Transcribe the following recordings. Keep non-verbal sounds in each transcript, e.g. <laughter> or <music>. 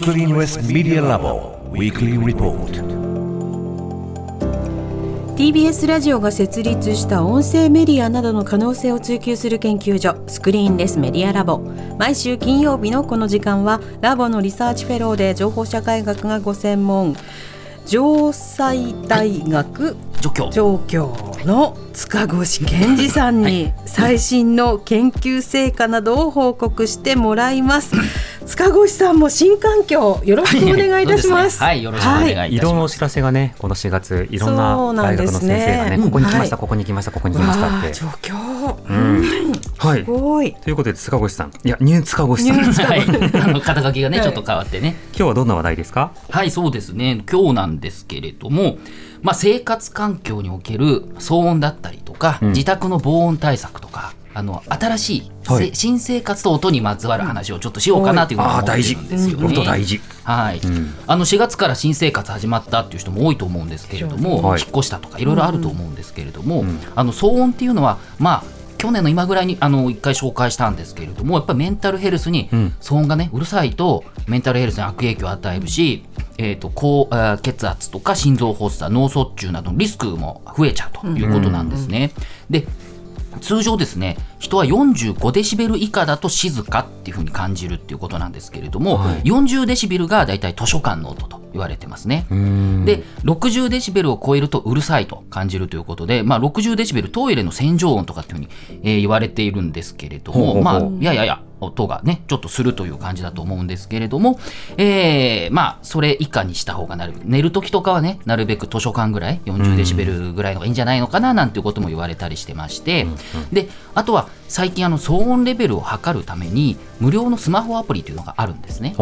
Screenless Media Lab. Weekly Report. TBS ラジオが設立した音声メディアなどの可能性を追求する研究所スクリーンレスメディアラボ毎週金曜日のこの時間はラボのリサーチフェローで情報社会学がご専門城西大学助教状況の塚越健二さんに最新の研究成果などを報告してもらいます。塚越さんも新環境よろしくお願いいたします。はい、よろしくお願いいたし移動のお。知らせがね、この4月、いろんな大学の先生がね、うんここに来ました、はいここに来ました、ここに来ましたって。状況、うんはい。すごい。ということで、塚越さん、いや、ニュー塚越さん、今ニュー塚はい、あの肩書きがね、はいちょっと変わってね。日はどんな話題ですか？はい、そうですね。今日なんですけれども、まあ、生活環境における騒音だったりとか、うん自宅の防音対策とか、あの新しい、せはい。新生活と音にまつわる話をちょっとしようかなというふうに思ってるんですよね。大事。はい、ん。あの4月から新生活始まったっていう人も多いと思うんですけれども、はい。引っ越したとかいろいろあると思うんですけれども、んあの騒音っていうのはまあ去年の今ぐらいにあの一回紹介したんですけれどもやっぱりメンタルヘルスにうん。騒音がねうるさいとメンタルヘルスに悪影響を与えるし、えー、と高あー血圧とか心臓発作脳卒中などのリスクも増えちゃうということなんですね。で通常ですね人は45デシベル以下だと静かっていうふうに感じるっていうことなんですけれども、はい。40デシベルがだいたい図書館の音と言われてますね。うん。で60デシベルを超えるとうるさいと感じるということで、まあ、60デシベルトイレの洗浄音とかっていうふうに、えー言われているんですけれどもまあいやいやいや音がねちょっとするという感じだと思うんですけれども、えーまあそれ以下にした方がなるべく寝る時とかはねなるべく図書館ぐらい40デシベルぐらいのがいいんじゃないのかななんていうことも言われたりしてまして、であとは最近あの騒音レベルを測るために無料のスマホアプリというのがあるんですね。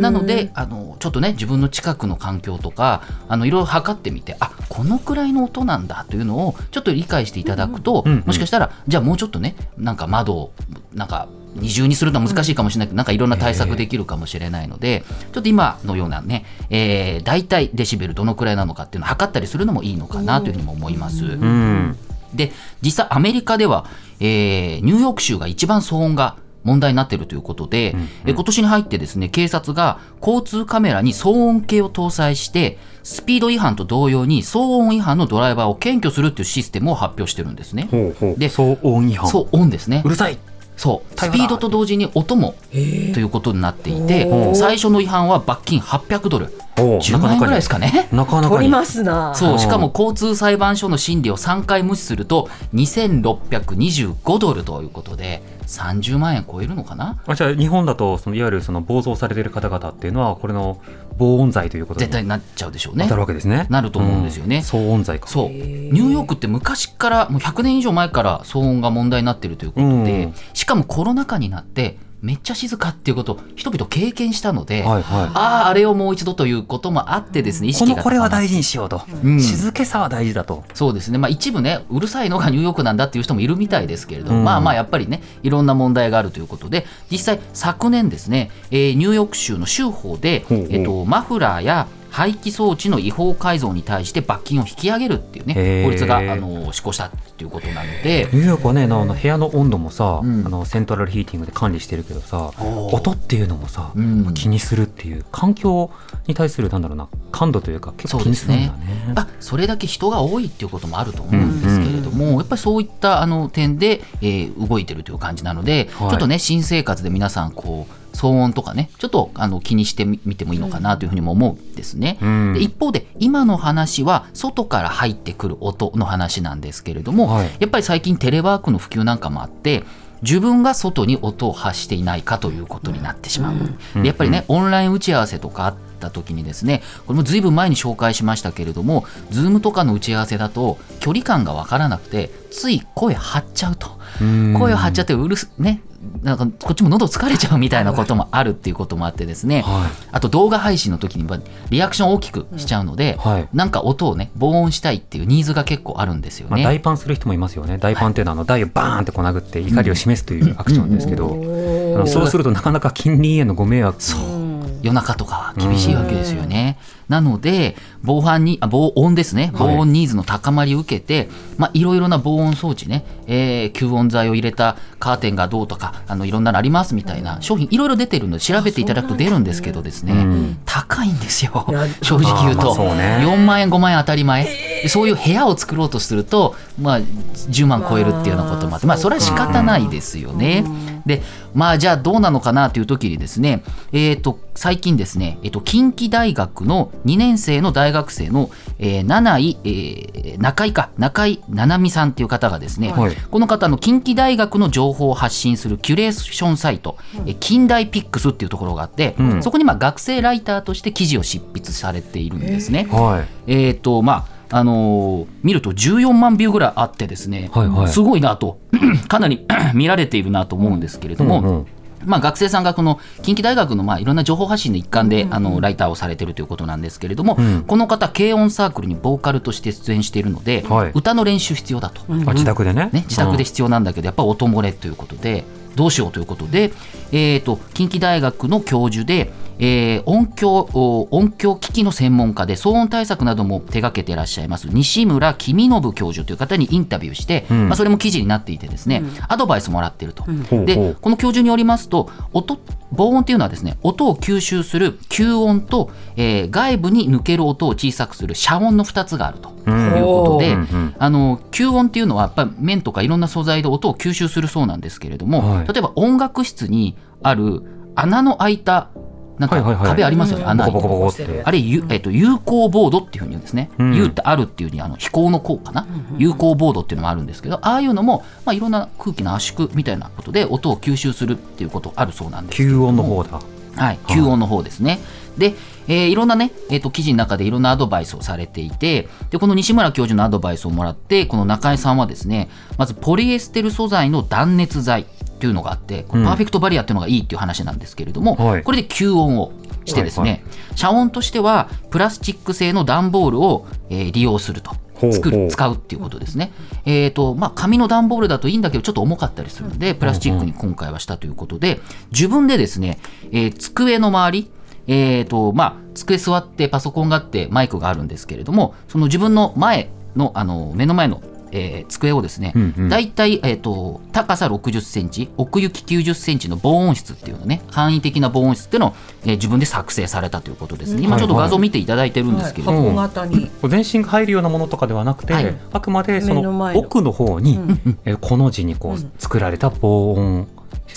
なのであのちょっとね自分の近くの環境とかあのいろいろ測ってみてあこのくらいの音なんだというのをちょっと理解していただくと、うんうん。もしかしたらじゃあもうちょっとねなんか窓をなんか二重にするのは難しいかもしれないけど、なんかいろんな対策できるかもしれないので、ちょっと今のようなね、えー、大体デシベルどのくらいなのかっていうのを測ったりするのもいいのかなというふうにも思います。うん。で実際アメリカでは、えーニューヨーク州が一番騒音が問題になっているということで、え今年に入ってですね警察が交通カメラに騒音計を搭載してスピード違反と同様に騒音違反のドライバーを検挙するっていうシステムを発表してるんですね。ほうほう。で騒音違反。そう音ですねうるさい。そう。スピードと同時に音もということになっていて最初の違反は罰金800ドル。おー。10万円ぐらいですかね。なかなかりますな。そうう、ん。しかも交通裁判所の審理を3回無視すると、2625ドルということで、30万円超えるのかな？あじゃあ日本だとそのいわゆるその暴走されてる方々っていうのはこれの防音剤ということに絶対なっちゃうでしょうね当た。るわけですね。なると思うんですよねん騒音剤か。そう。ニューヨークって昔から、もう100年以上前から騒音が問題になってるということで、うんしかもコロナ禍になって、めっちゃ静かっていうことを人々経験したので、はいはい。ああ、あれをもう一度ということもあってですね、意識がこのこれは大事にしようと、うん静けさは大事だと。そうですね、まあ、一部ね、うるさいのがニューヨークなんだっていう人もいるみたいですけれども、うん。まあまあやっぱりね、いろんな問題があるということで、実際、昨年ですね、えーニューヨーク州の州法で、えっと、マフラーや排気装置の違法改造に対して罰金を引き上げるっていうね、法律があの施行したっていうことなので、ニューヨークはね、あの部屋の温度もさ、うん。あのセントラルヒーティングで管理してるけどさ、音っていうのもさ、うん。気にするっていう環境に対するなんだろうな感度というか結構気にするんだね。あそれだけ人が多いっていうこともあると思うんですけれども、やっぱりそういったあの点で、えー動いてるという感じなので、はい。ちょっとね新生活で皆さんこう騒音とかねちょっとあの気にしてみ見てもいいのかなというふうにも思うんですね。うん。で一方で今の話は外から入ってくる音の話なんですけれども、はい。やっぱり最近テレワークの普及なんかもあって自分が外に音を発していないかということになってしまう。でやっぱりねオンライン打ち合わせとかあった時にですねこれもずいぶん前に紹介しましたけれども Zoom とかの打ち合わせだと距離感が分からなくてつい声張っちゃうと。うん。声を張っちゃってうるすねなんかこっちも喉疲れちゃうみたいなこともあるっていうこともあってですね、はあと動画配信の時にはリアクションを大きくしちゃうので、はい。なんか音をね防音したいっていうニーズが結構あるんですよまあ、ね。大パンする人もいますよね。大パンっていうのはあの台をバーンってこう殴って怒りを示すというアクションですけど、あのそうするとなかなか近隣へのご迷惑も夜中とか厳しいわけですよね。なので防犯にあ防音ですね。防音ニーズの高まりを受けて、まあ、いろいろな防音装置ね、えー吸音材を入れたカーテンがどうとかあのいろんなのありますみたいな商品いろいろ出てるので調べていただくと出るんですけどですね、うん高いんですよ。正直言うと、まあね。4万円5万円当たり前、でそういう部屋を作ろうとすると、まあ、10万超えるっていうようなこともあって、まあ、それは仕方ないですよね。でまあじゃあどうなのかなという時にですね、えー、と最近ですね、えー、と近畿大学の2年生の大学生の、えー、七井、えー中井か中井七海さんっていう方がですね、はい。この方の近畿大学の情報を発信するキュレーションサイト、え近代ピックスっていうところがあって、うん。そこにまあ学生ライターとして記事を執筆されているんですね。はい。えっ、とまああのー見ると14万ビューぐらいあってですね、はいはい。すごいなと <clears throat> かなり <clears throat> 見られているなと思うんですけれども、うんうんまあ、学生さんがこの近畿大学のまあいろんな情報発信の一環であのライターをされているということなんですけれども、うん。この方軽音サークルにボーカルとして出演しているので、はい。歌の練習必要だと。あ自宅でね。ね、自宅で必要なんだけど、やっぱ音漏れということで、どうしようということで、えー、と近畿大学の教授で、えー音響お音響機器の専門家で騒音対策なども手掛けていらっしゃいます西村公信教授という方にインタビューして、うん。まあ、それも記事になっていてですね、アドバイスもらっていると。ほうほでう。この教授によりますと音防音っていうのはですね音を吸収する吸音と、えー外部に抜ける音を小さくする遮音の2つがあるということで、うんうん。あの吸音っていうのはやっぱり面とかいろんな素材で音を吸収するそうなんですけれども、はい。例えば音楽室にある穴の開いたなんか壁ありますよね、穴ボコボコボコっしててあれ、ゆえっと、有効ボードっていうふうに言うんですね。うん。有ってあるっていうふうにあの飛行の効かな、有効ボードっていうのもあるんですけど、ああいうのも、まあ、いろんな空気の圧縮みたいなことで音を吸収するっていうことあるそうなんですけれど吸も音の方だ。はい、吸音の方ですね。で、えーいろんなね、えー、と記事の中でいろんなアドバイスをされていてでこの西村教授のアドバイスをもらってこの中井さんはですねまずポリエステル素材の断熱材っていうのがあってこれうん。パーフェクトバリアっていうのがいいっていう話なんですけれども、はい。これで吸音をしてですね、はい遮音としてはプラスチック製の段ボールを、えー利用すると。作る使うっていうことですね。えーとまあ、紙の段ボールだといいんだけどちょっと重かったりするのでプラスチックに今回はしたということで自分でですね、えー机の周りえーとまあ、机座ってパソコンがあってマイクがあるんですけれどもその自分の前のあの目の前の、えー机をですね、うんうん。だいたい、えー、と高さ60センチ奥行き90センチの防音室っていうのね簡易的な防音室っていうのを、えー自分で作成されたということですね、今ちょっと画像見ていただいてるんですけれども、箱型に。こう全身が入るようなものとかではなくて、はい。あくまでその奥の方に、えーこの字にこうん。う作られた防音、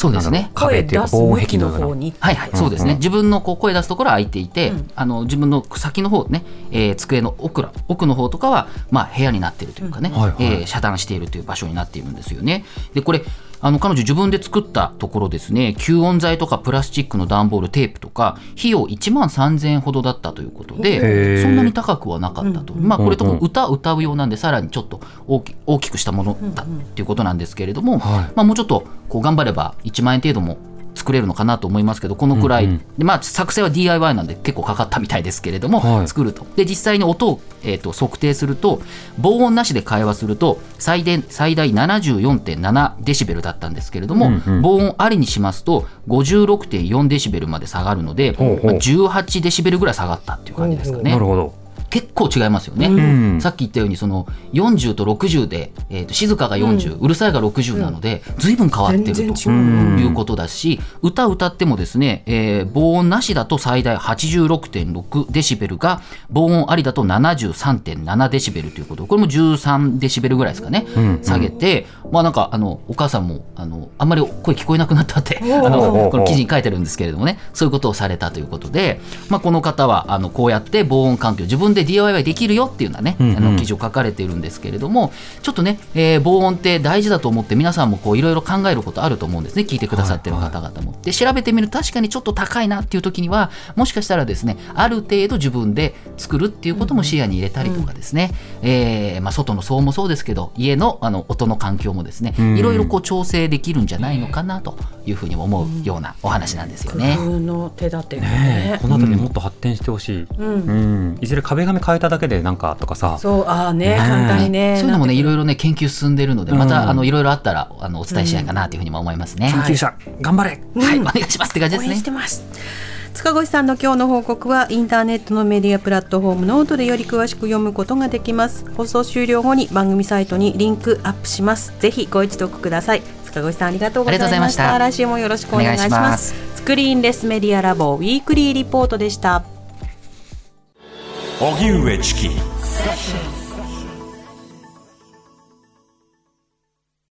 そうですね。壁っていうか防音壁の方にはいはい、そうですね、うん。うん自分のこう声出すところは開いていて、うん。あの自分の先の方ね、えー机の奥ら奥の方とかは、まあ、部屋になっているというかね、うえー遮断しているという場所になっているんですよね。でこれあの彼女自分で作ったところですね。吸音材とかプラスチックの段ボールテープとか費用1万3000円ほどだったということでそんなに高くはなかったと、まあこれとも歌歌うようなんでさらにちょっと大き大きくしたものだっていうことなんですけれども、はい。まあ、もうちょっとこう頑張れば1万円程度も作れるのかなと思いますけどこのくらい、うんうん。でまあ、作成は DIY なんで結構かかったみたいですけれども、はい。作るとで実際に音を、えー、と測定すると防音なしで会話すると最大最大74.7デシベルだったんですけれども、うんうん。防音ありにしますと56.4デシベルまで下がるので、ほうほう。まあ、18デシベルぐらい下がったっていう感じですかね。なるほど、結構違いますよね、うん。さっき言ったようにその40と60で、えー、と静かが40、うるさいが60なので随分変わってると。いうことだし歌歌ってもですね、えー防音なしだと最大86.6デシベルが防音ありだと73.7デシベルということ。これも13デシベルぐらいですかね、うん。下げてまあなんかあのお母さんもあのあんまり声聞こえなくなったってあのこの記事に書いてるんですけれどもね。そういうことをされたということで、まあ、この方はあのこうやって防音環境自分で DIY できるよっていうようなね、うんうん。あの記事を書かれているんですけれどもちょっとね、えー防音って大事だと思って皆さんもこういろいろ考えることあると思うんですね。聞いてくださってる方々も。で調べてみると確かにちょっと高いなっていう時にはもしかしたらですねある程度自分で作るっていうことも視野に入れたりとかですね、えーまあ、外の騒音もそうですけど家のあの音の環境もですねうん。いろいろこう調整できるんじゃないのかなというふうに思うようなお話なんですよね。工夫の手立てがね。ねえこの辺りもっと発展してほしい、うん。うん。いずれ壁紙変えただけでなんかとかさ。そうああねね簡単にねそういうのもね、いろいいろね、研究進んでるので、うん。また、あの、いろいろあったら、あの、お伝えしたいかなというふうにも思いますね。研究者、頑張れ。はい、お願いしますって感じですね。応援し。てます塚越さんの今日の報告はインターネットのメディアプラットフォームノートでより詳しく読むことができます。放送終了後に番組サイトにリンクアップします。ぜひご一読ください。塚越さんありがとうございました。来週もよろしくお願いします。お願いします。スクリーンレスメディアラボウィークリーリポートでした。荻上チキ